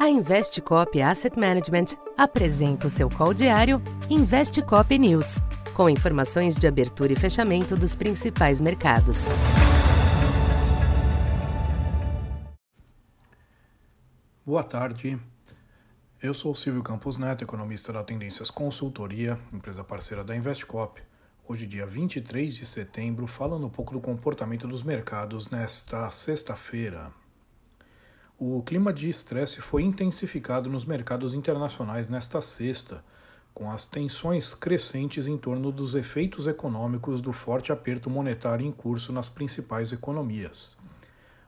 A Investcop Asset Management apresenta o seu call diário Investcop News, com informações de abertura e fechamento dos principais mercados. Boa tarde. Eu sou Silvio Campos Neto, economista da Tendências Consultoria, empresa parceira da Investcop. Hoje, dia 23 de setembro, falando um pouco do comportamento dos mercados nesta sexta-feira. O clima de estresse foi intensificado nos mercados internacionais nesta sexta, com as tensões crescentes em torno dos efeitos econômicos do forte aperto monetário em curso nas principais economias.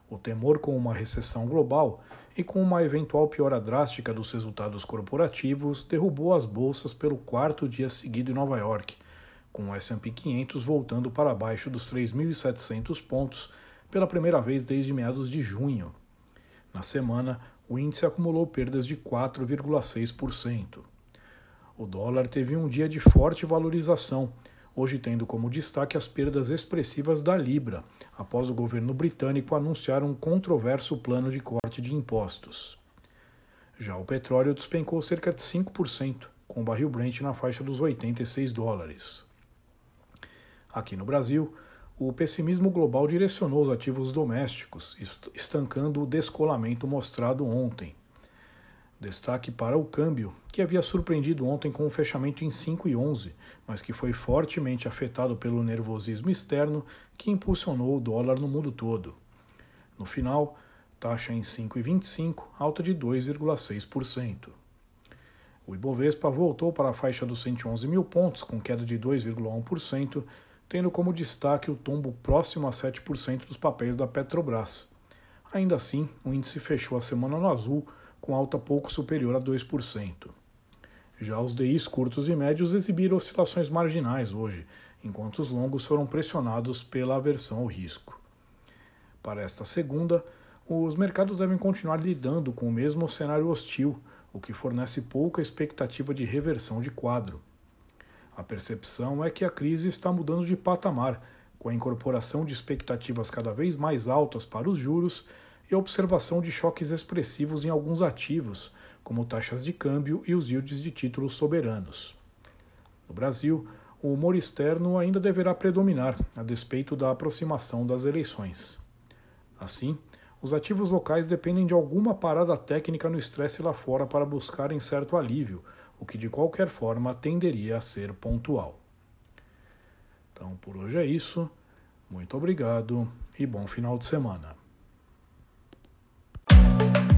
O temor com uma recessão global e com uma eventual piora drástica dos resultados corporativos derrubou as bolsas pelo quarto dia seguido em Nova York, com o S&P 500 voltando para baixo dos 3.700 pontos pela primeira vez desde meados de junho. Na semana, o índice acumulou perdas de 4,6%. O dólar teve um dia de forte valorização, hoje tendo como destaque as perdas expressivas da Libra, após o governo britânico anunciar um controverso plano de corte de impostos. Já o petróleo despencou cerca de 5%, com o barril Brent na faixa dos 86 dólares. Aqui no Brasil, o pessimismo global direcionou os ativos domésticos, estancando o descolamento mostrado ontem. Destaque para o câmbio, que havia surpreendido ontem com o um fechamento em 5,11, mas que foi fortemente afetado pelo nervosismo externo que impulsionou o dólar no mundo todo. No final, taxa em 5,25, alta de 2,6%. O Ibovespa voltou para a faixa dos 111 mil pontos, com queda de 2,1%, tendo como destaque o tombo próximo a 7% dos papéis da Petrobras. Ainda assim, o índice fechou a semana no azul, com alta pouco superior a 2%. Já os DIs curtos e médios exibiram oscilações marginais hoje, enquanto os longos foram pressionados pela aversão ao risco. Para esta segunda, os mercados devem continuar lidando com o mesmo cenário hostil, o que fornece pouca expectativa de reversão de quadro. A percepção é que a crise está mudando de patamar, com a incorporação de expectativas cada vez mais altas para os juros e a observação de choques expressivos em alguns ativos, como taxas de câmbio e os yields de títulos soberanos. No Brasil, o humor externo ainda deverá predominar, a despeito da aproximação das eleições. Assim, os ativos locais dependem de alguma parada técnica no estresse lá fora para buscarem certo alívio, o que de qualquer forma tenderia a ser pontual. Então, por hoje é isso. Muito obrigado e bom final de semana.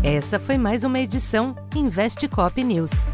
Essa foi mais uma edição Investe Cop News.